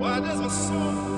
Why does my soul?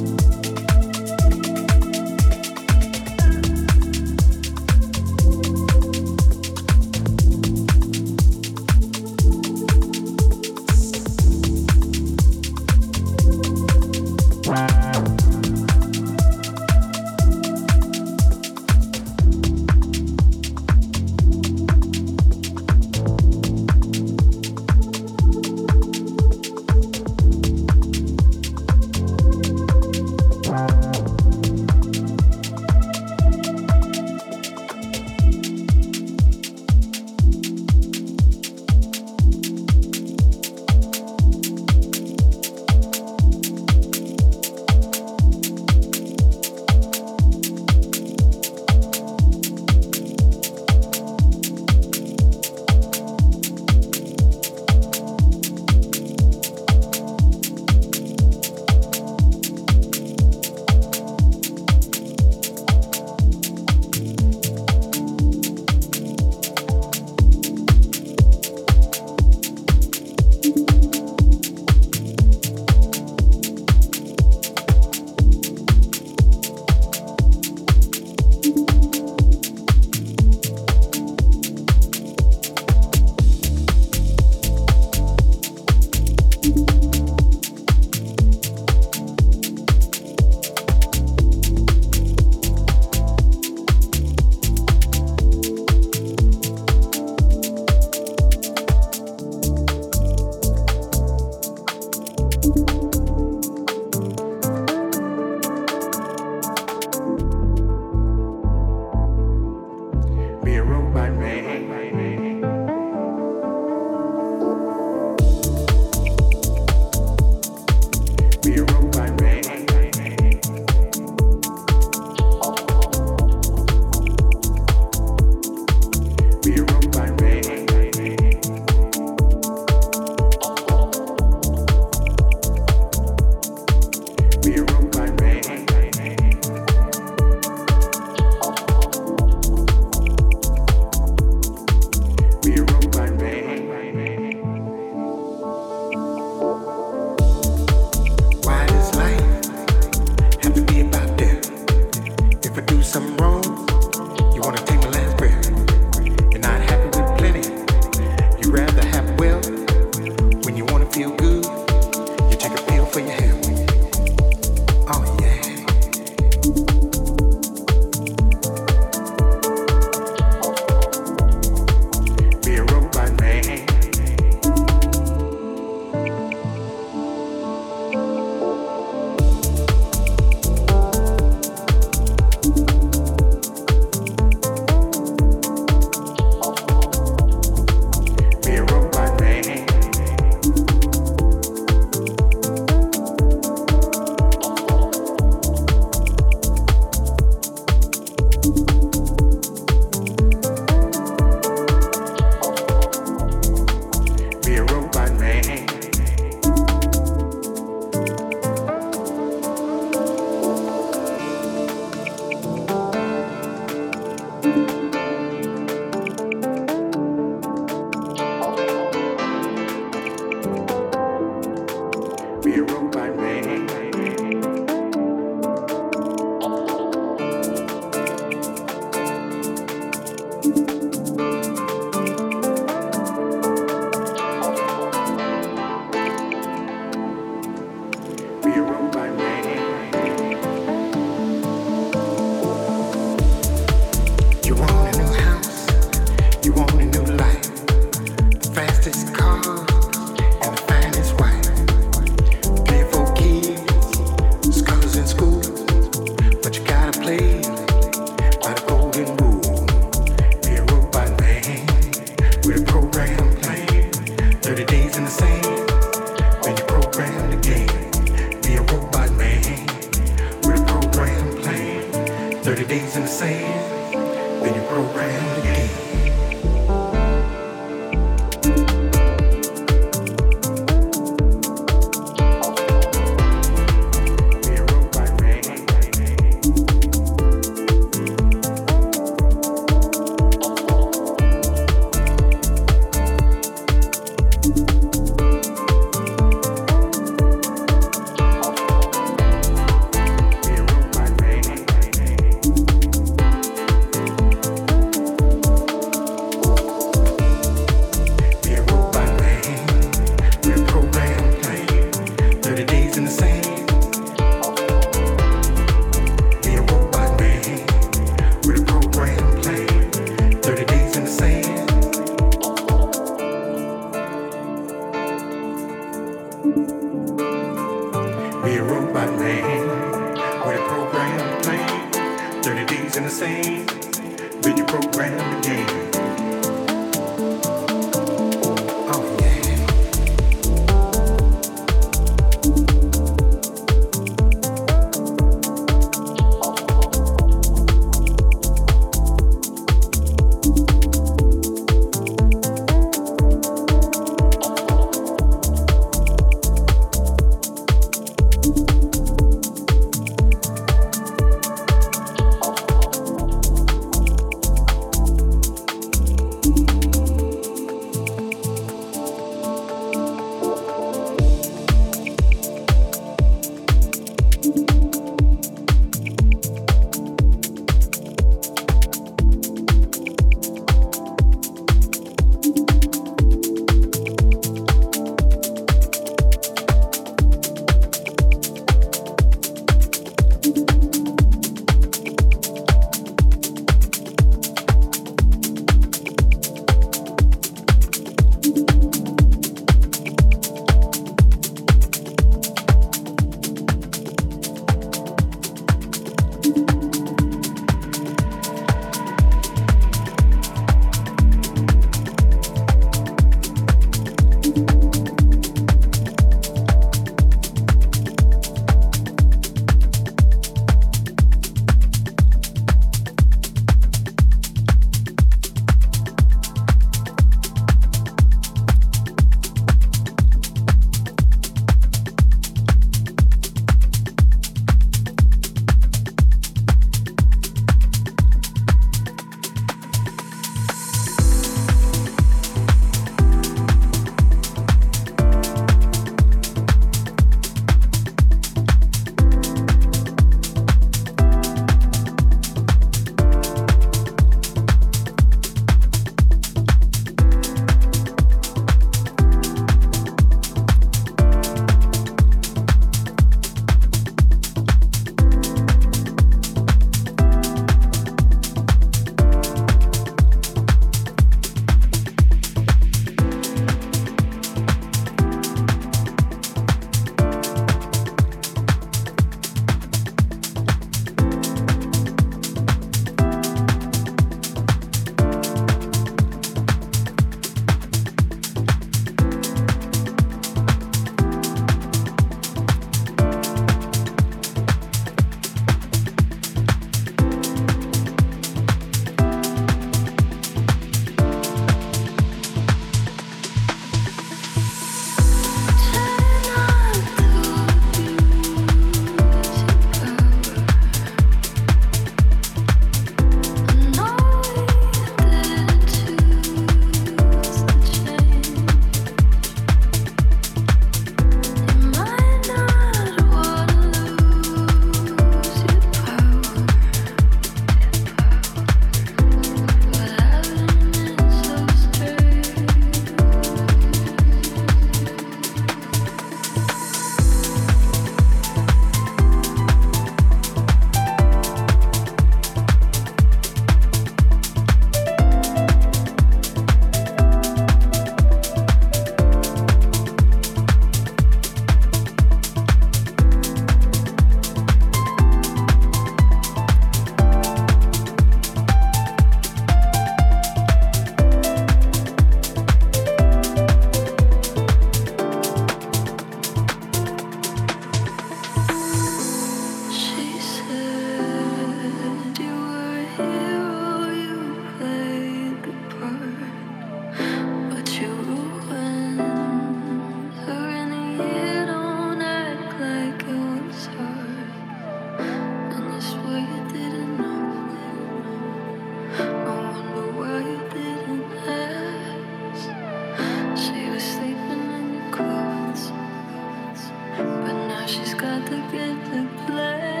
she's got the gift the play